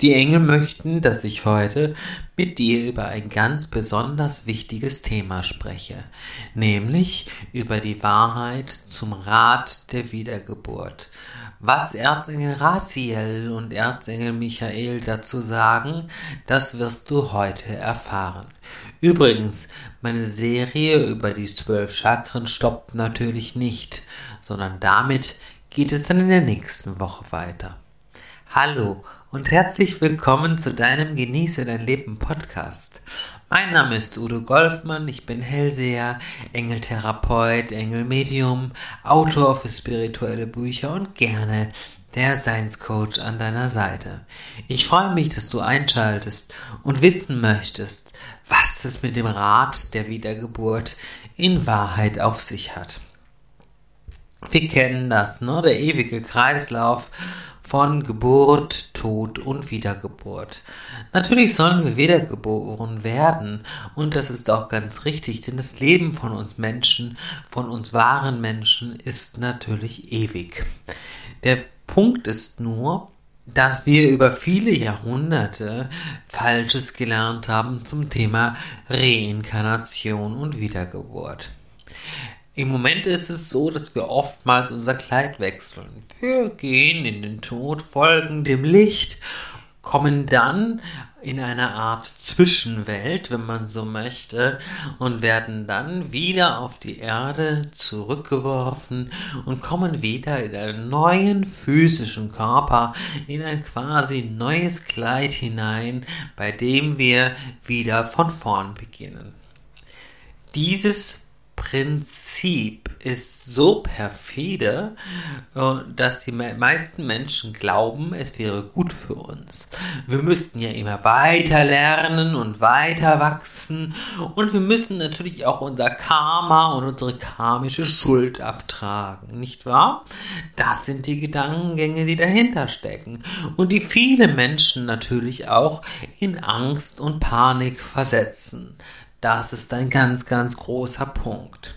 Die Engel möchten, dass ich heute mit dir über ein ganz besonders wichtiges Thema spreche, nämlich über die Wahrheit zum Rat der Wiedergeburt. Was Erzengel Raziel und Erzengel Michael dazu sagen, das wirst du heute erfahren. Übrigens, meine Serie über die zwölf Chakren stoppt natürlich nicht, sondern damit geht es dann in der nächsten Woche weiter. Hallo und herzlich willkommen zu deinem Genieße dein Leben Podcast. Mein Name ist Udo Golfmann, ich bin Hellseher, Engeltherapeut, Engelmedium, Autor für spirituelle Bücher und gerne der Science Coach an deiner Seite. Ich freue mich, dass du einschaltest und wissen möchtest, was es mit dem Rat der Wiedergeburt in Wahrheit auf sich hat. Wir kennen das, ne? Der ewige Kreislauf von Geburt, Tod und Wiedergeburt. Natürlich sollen wir wiedergeboren werden und das ist auch ganz richtig, denn das Leben von uns Menschen, von uns wahren Menschen ist natürlich ewig. Der Punkt ist nur, dass wir über viele Jahrhunderte Falsches gelernt haben zum Thema Reinkarnation und Wiedergeburt. Im Moment ist es so, dass wir oftmals unser Kleid wechseln. Wir gehen in den Tod, folgen dem Licht, kommen dann in eine Art Zwischenwelt, wenn man so möchte, und werden dann wieder auf die Erde zurückgeworfen und kommen wieder in einen neuen physischen Körper, in ein quasi neues Kleid hinein, bei dem wir wieder von vorn beginnen. Dieses Prinzip ist so perfide, äh, dass die meisten Menschen glauben, es wäre gut für uns. Wir müssten ja immer weiter lernen und weiter wachsen und wir müssen natürlich auch unser Karma und unsere karmische Schuld abtragen, nicht wahr? Das sind die Gedankengänge, die dahinter stecken und die viele Menschen natürlich auch in Angst und Panik versetzen. Das ist ein ganz, ganz großer Punkt.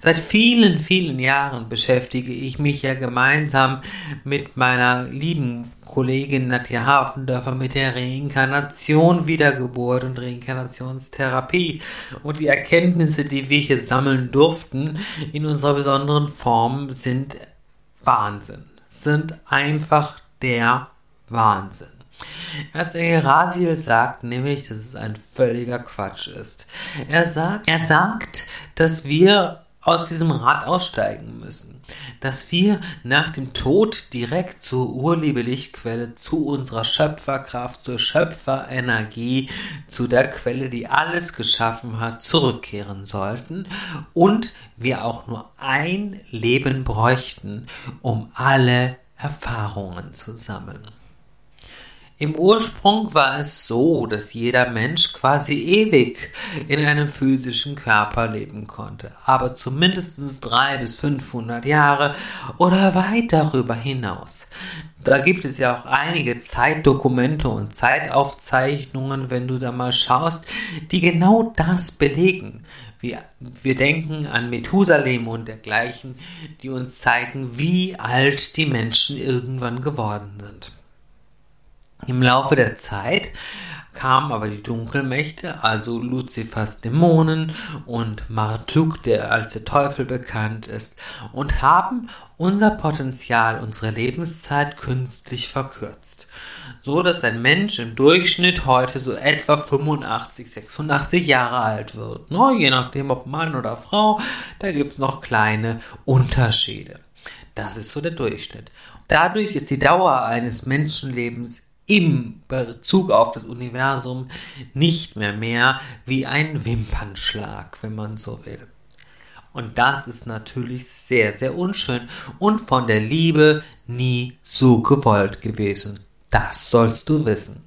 Seit vielen, vielen Jahren beschäftige ich mich ja gemeinsam mit meiner lieben Kollegin Nadja Hafendörfer mit der Reinkarnation, Wiedergeburt und Reinkarnationstherapie. Und die Erkenntnisse, die wir hier sammeln durften in unserer besonderen Form, sind Wahnsinn. Sind einfach der Wahnsinn. Erzengel Raziel sagt nämlich, dass es ein völliger Quatsch ist. Er sagt, er sagt, dass wir aus diesem Rad aussteigen müssen. Dass wir nach dem Tod direkt zur Urliebe-Lichtquelle, zu unserer Schöpferkraft, zur Schöpferenergie, zu der Quelle, die alles geschaffen hat, zurückkehren sollten und wir auch nur ein Leben bräuchten, um alle Erfahrungen zu sammeln. Im Ursprung war es so, dass jeder Mensch quasi ewig in einem physischen Körper leben konnte, aber zumindest drei bis 500 Jahre oder weit darüber hinaus. Da gibt es ja auch einige Zeitdokumente und Zeitaufzeichnungen, wenn du da mal schaust, die genau das belegen. Wir, wir denken an Methusalem und dergleichen, die uns zeigen, wie alt die Menschen irgendwann geworden sind. Im Laufe der Zeit kamen aber die Dunkelmächte, also Luzifers Dämonen und Marduk, der als der Teufel bekannt ist, und haben unser Potenzial, unsere Lebenszeit künstlich verkürzt. So dass ein Mensch im Durchschnitt heute so etwa 85, 86 Jahre alt wird. No, je nachdem ob Mann oder Frau, da gibt's noch kleine Unterschiede. Das ist so der Durchschnitt. Dadurch ist die Dauer eines Menschenlebens im Bezug auf das Universum nicht mehr mehr wie ein Wimpernschlag, wenn man so will. Und das ist natürlich sehr, sehr unschön und von der Liebe nie so gewollt gewesen. Das sollst du wissen.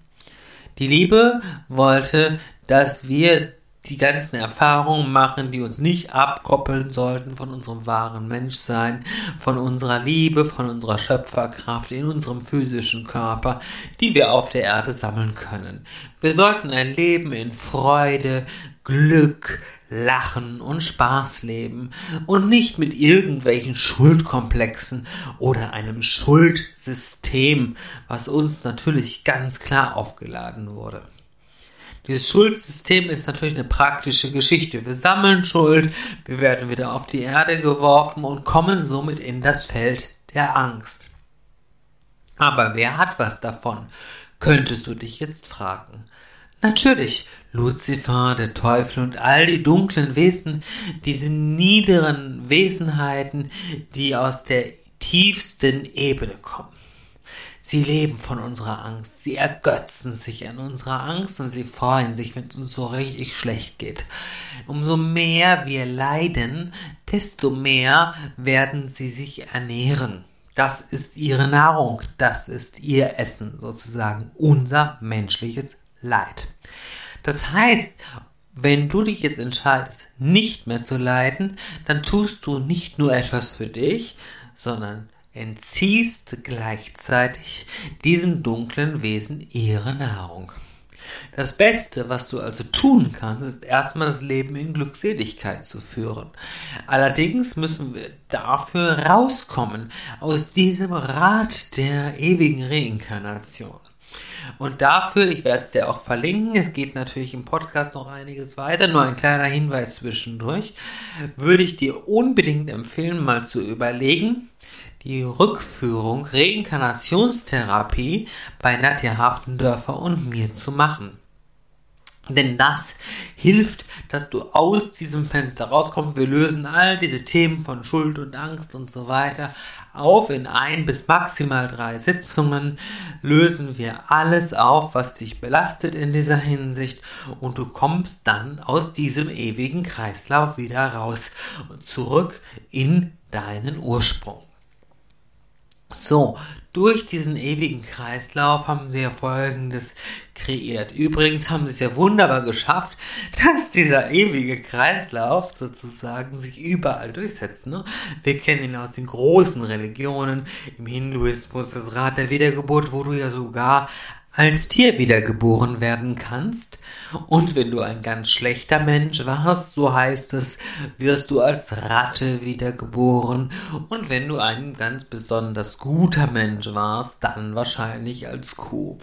Die Liebe wollte, dass wir die ganzen Erfahrungen machen, die uns nicht abkoppeln sollten von unserem wahren Menschsein, von unserer Liebe, von unserer Schöpferkraft in unserem physischen Körper, die wir auf der Erde sammeln können. Wir sollten ein Leben in Freude, Glück, Lachen und Spaß leben und nicht mit irgendwelchen Schuldkomplexen oder einem Schuldsystem, was uns natürlich ganz klar aufgeladen wurde. Dieses Schuldsystem ist natürlich eine praktische Geschichte. Wir sammeln Schuld, wir werden wieder auf die Erde geworfen und kommen somit in das Feld der Angst. Aber wer hat was davon? Könntest du dich jetzt fragen. Natürlich, Luzifer, der Teufel und all die dunklen Wesen, diese niederen Wesenheiten, die aus der tiefsten Ebene kommen. Sie leben von unserer Angst, sie ergötzen sich an unserer Angst und sie freuen sich, wenn es uns so richtig schlecht geht. Umso mehr wir leiden, desto mehr werden sie sich ernähren. Das ist ihre Nahrung, das ist ihr Essen sozusagen, unser menschliches Leid. Das heißt, wenn du dich jetzt entscheidest, nicht mehr zu leiden, dann tust du nicht nur etwas für dich, sondern entziehst gleichzeitig diesen dunklen Wesen ihre Nahrung. Das Beste, was du also tun kannst, ist erstmal das Leben in Glückseligkeit zu führen. Allerdings müssen wir dafür rauskommen aus diesem Rad der ewigen Reinkarnation. Und dafür, ich werde es dir auch verlinken, es geht natürlich im Podcast noch einiges weiter, nur ein kleiner Hinweis zwischendurch, würde ich dir unbedingt empfehlen, mal zu überlegen, die Rückführung Reinkarnationstherapie bei Nadja Hafendörfer und mir zu machen. Denn das hilft, dass du aus diesem Fenster rauskommst. Wir lösen all diese Themen von Schuld und Angst und so weiter auf in ein bis maximal drei Sitzungen. Lösen wir alles auf, was dich belastet in dieser Hinsicht und du kommst dann aus diesem ewigen Kreislauf wieder raus und zurück in deinen Ursprung. So, durch diesen ewigen Kreislauf haben sie ja Folgendes kreiert. Übrigens haben sie es ja wunderbar geschafft, dass dieser ewige Kreislauf sozusagen sich überall durchsetzt. Ne? Wir kennen ihn aus den großen Religionen, im Hinduismus das Rad der Wiedergeburt, wo du ja sogar als Tier wiedergeboren werden kannst. Und wenn du ein ganz schlechter Mensch warst, so heißt es, wirst du als Ratte wiedergeboren. Und wenn du ein ganz besonders guter Mensch warst, dann wahrscheinlich als Kuh.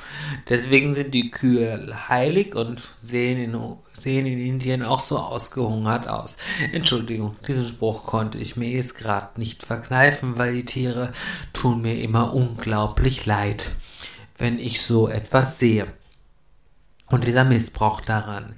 Deswegen sind die Kühe heilig und sehen in, sehen in Indien auch so ausgehungert aus. Entschuldigung, diesen Spruch konnte ich mir jetzt gerade nicht verkneifen, weil die Tiere tun mir immer unglaublich leid wenn ich so etwas sehe. Und dieser Missbrauch daran.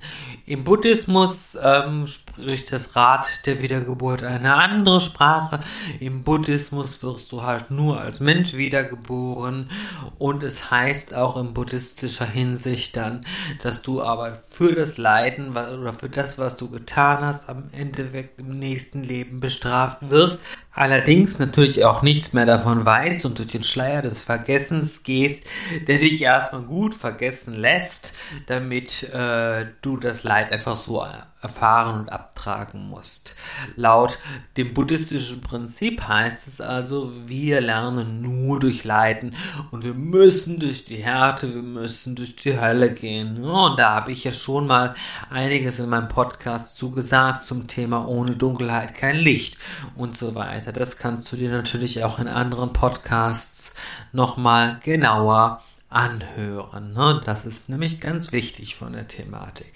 Im Buddhismus ähm, spricht das Rad der Wiedergeburt eine andere Sprache. Im Buddhismus wirst du halt nur als Mensch wiedergeboren. Und es heißt auch in buddhistischer Hinsicht dann, dass du aber für das Leiden oder für das, was du getan hast, am Endeffekt im nächsten Leben bestraft wirst. Allerdings natürlich auch nichts mehr davon weißt und durch den Schleier des Vergessens gehst, der dich erstmal gut vergessen lässt damit äh, du das Leid einfach so erfahren und abtragen musst. Laut dem buddhistischen Prinzip heißt es also, wir lernen nur durch Leiden und wir müssen durch die Härte, wir müssen durch die Hölle gehen. Und da habe ich ja schon mal einiges in meinem Podcast zugesagt zum Thema ohne Dunkelheit kein Licht und so weiter. Das kannst du dir natürlich auch in anderen Podcasts nochmal genauer anhören. Ne? Das ist nämlich ganz wichtig von der Thematik.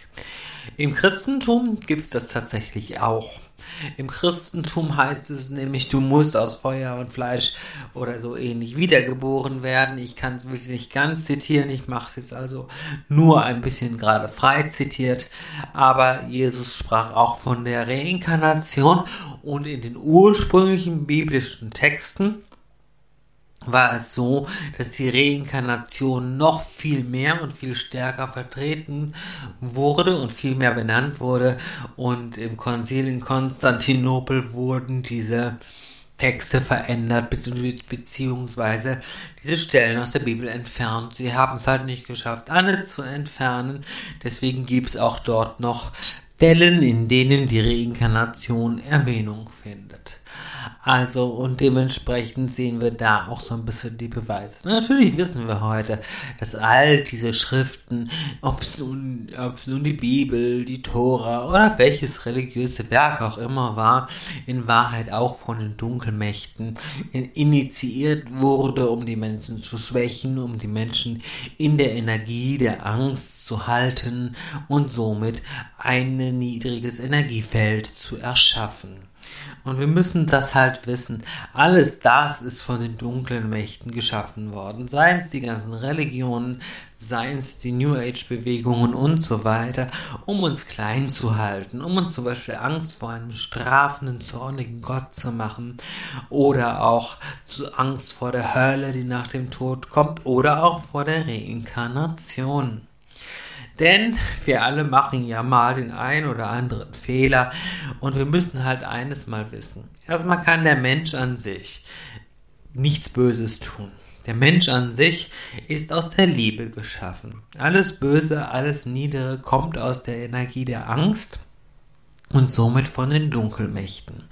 Im Christentum gibt es das tatsächlich auch. Im Christentum heißt es nämlich, du musst aus Feuer und Fleisch oder so ähnlich wiedergeboren werden. Ich kann es nicht ganz zitieren, ich mache es jetzt also nur ein bisschen gerade frei zitiert. Aber Jesus sprach auch von der Reinkarnation und in den ursprünglichen biblischen Texten war es so, dass die Reinkarnation noch viel mehr und viel stärker vertreten wurde und viel mehr benannt wurde. Und im Konzil in Konstantinopel wurden diese Texte verändert, beziehungsweise diese Stellen aus der Bibel entfernt. Sie haben es halt nicht geschafft, alle zu entfernen. Deswegen gibt es auch dort noch Stellen, in denen die Reinkarnation Erwähnung findet. Also, und dementsprechend sehen wir da auch so ein bisschen die Beweise. Natürlich wissen wir heute, dass all diese Schriften, ob es nun, ob es nun die Bibel, die Tora oder welches religiöse Werk auch immer war, in Wahrheit auch von den Dunkelmächten initiiert wurde, um die Menschen zu schwächen, um die Menschen in der Energie der Angst zu halten und somit ein niedriges Energiefeld zu erschaffen. Und wir müssen das halt wissen. Alles das ist von den dunklen Mächten geschaffen worden. Seien es die ganzen Religionen, seien es die New Age Bewegungen und so weiter, um uns klein zu halten, um uns zum Beispiel Angst vor einem strafenden, zornigen Gott zu machen oder auch zu Angst vor der Hölle, die nach dem Tod kommt oder auch vor der Reinkarnation. Denn wir alle machen ja mal den einen oder anderen Fehler und wir müssen halt eines mal wissen. Erstmal kann der Mensch an sich nichts Böses tun. Der Mensch an sich ist aus der Liebe geschaffen. Alles Böse, alles Niedere kommt aus der Energie der Angst und somit von den Dunkelmächten.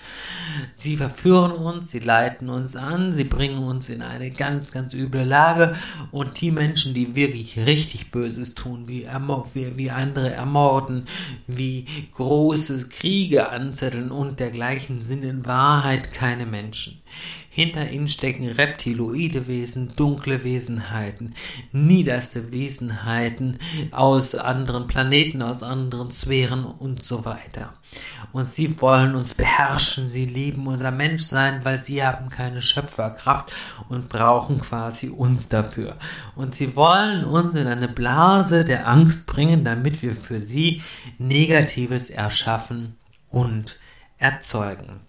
Sie verführen uns, sie leiten uns an, sie bringen uns in eine ganz, ganz üble Lage und die Menschen, die wirklich richtig Böses tun, wie, wie, wie andere ermorden, wie große Kriege anzetteln und dergleichen, sind in Wahrheit keine Menschen. Hinter ihnen stecken reptiloide Wesen, dunkle Wesenheiten, niederste Wesenheiten aus anderen Planeten, aus anderen Sphären und so weiter. Und sie wollen uns beherrschen, sie lieben unser Menschsein, weil sie haben keine Schöpferkraft und brauchen quasi uns dafür. Und sie wollen uns in eine Blase der Angst bringen, damit wir für sie Negatives erschaffen und erzeugen.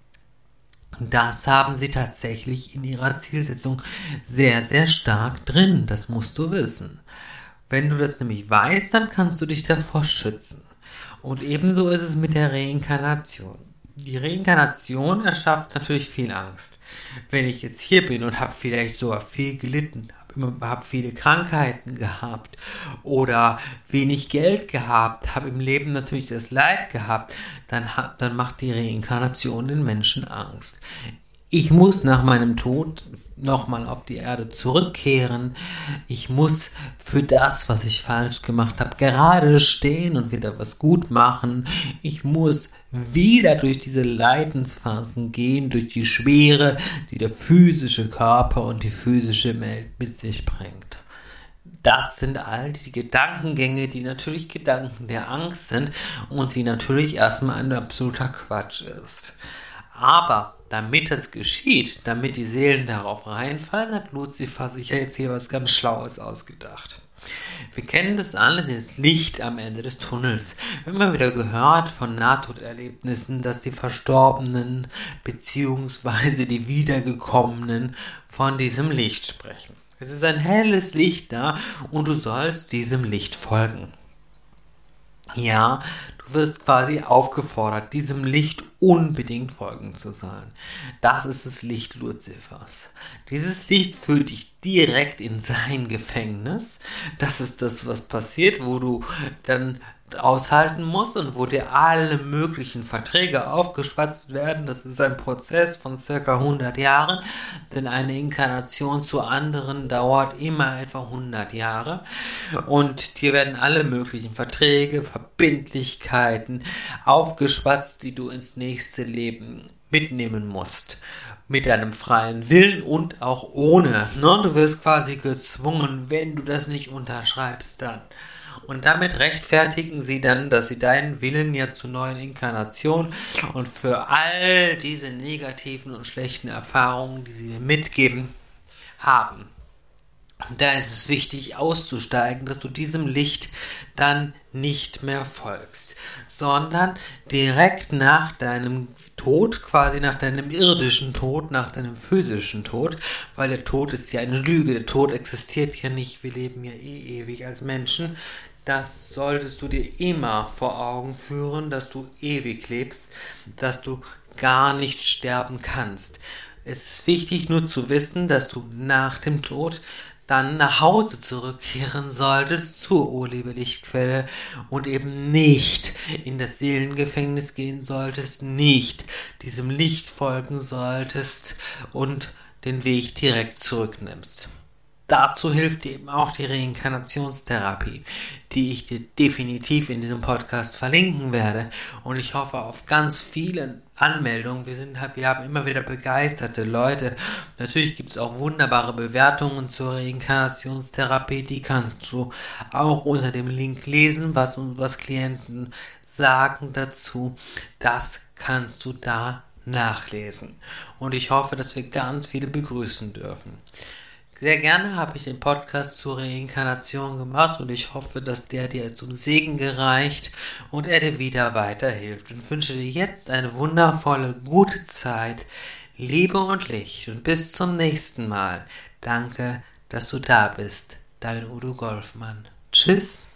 Das haben sie tatsächlich in ihrer Zielsetzung sehr, sehr stark drin. Das musst du wissen. Wenn du das nämlich weißt, dann kannst du dich davor schützen. Und ebenso ist es mit der Reinkarnation. Die Reinkarnation erschafft natürlich viel Angst. Wenn ich jetzt hier bin und habe vielleicht sogar viel gelitten, habe viele Krankheiten gehabt oder wenig Geld gehabt, habe im Leben natürlich das Leid gehabt, dann, dann macht die Reinkarnation den Menschen Angst. Ich muss nach meinem Tod nochmal auf die Erde zurückkehren. Ich muss für das, was ich falsch gemacht habe, gerade stehen und wieder was gut machen. Ich muss wieder durch diese Leidensphasen gehen, durch die Schwere, die der physische Körper und die physische Welt mit sich bringt. Das sind all die Gedankengänge, die natürlich Gedanken der Angst sind und die natürlich erstmal ein absoluter Quatsch ist. Aber damit es geschieht, damit die Seelen darauf reinfallen, hat Lucifer sich ja jetzt hier was ganz Schlaues ausgedacht. Wir kennen das alle, das Licht am Ende des Tunnels. Wir haben immer wieder gehört von Nahtoderlebnissen, dass die Verstorbenen bzw. die Wiedergekommenen von diesem Licht sprechen. Es ist ein helles Licht da und du sollst diesem Licht folgen. Ja, du wirst quasi aufgefordert, diesem Licht unbedingt folgen zu sollen. Das ist das Licht Luzifers. Dieses Licht führt dich direkt in sein Gefängnis. Das ist das, was passiert, wo du dann aushalten muss und wo dir alle möglichen Verträge aufgeschwatzt werden. Das ist ein Prozess von circa 100 Jahren, denn eine Inkarnation zu anderen dauert immer etwa 100 Jahre und dir werden alle möglichen Verträge, Verbindlichkeiten aufgeschwatzt, die du ins nächste Leben mitnehmen musst mit deinem freien Willen und auch ohne. Ne? Du wirst quasi gezwungen, wenn du das nicht unterschreibst, dann. Und damit rechtfertigen sie dann, dass sie deinen Willen ja zur neuen Inkarnation und für all diese negativen und schlechten Erfahrungen, die sie dir mitgeben, haben. Und da ist es wichtig auszusteigen, dass du diesem Licht dann nicht mehr folgst, sondern direkt nach deinem Tod, quasi nach deinem irdischen Tod, nach deinem physischen Tod, weil der Tod ist ja eine Lüge, der Tod existiert ja nicht, wir leben ja eh ewig als Menschen, das solltest du dir immer vor Augen führen, dass du ewig lebst, dass du gar nicht sterben kannst. Es ist wichtig nur zu wissen, dass du nach dem Tod dann nach Hause zurückkehren solltest zur Urheberlichtquelle und eben nicht in das Seelengefängnis gehen solltest, nicht diesem Licht folgen solltest und den Weg direkt zurücknimmst. Dazu hilft eben auch die Reinkarnationstherapie, die ich dir definitiv in diesem Podcast verlinken werde. Und ich hoffe auf ganz viele Anmeldungen. Wir sind, wir haben immer wieder begeisterte Leute. Natürlich gibt es auch wunderbare Bewertungen zur Reinkarnationstherapie. Die kannst du auch unter dem Link lesen, was, was Klienten sagen dazu. Das kannst du da nachlesen. Und ich hoffe, dass wir ganz viele begrüßen dürfen. Sehr gerne habe ich den Podcast zur Reinkarnation gemacht und ich hoffe, dass der dir zum Segen gereicht und er dir wieder weiterhilft und wünsche dir jetzt eine wundervolle, gute Zeit, Liebe und Licht und bis zum nächsten Mal. Danke, dass du da bist. Dein Udo Golfmann. Tschüss.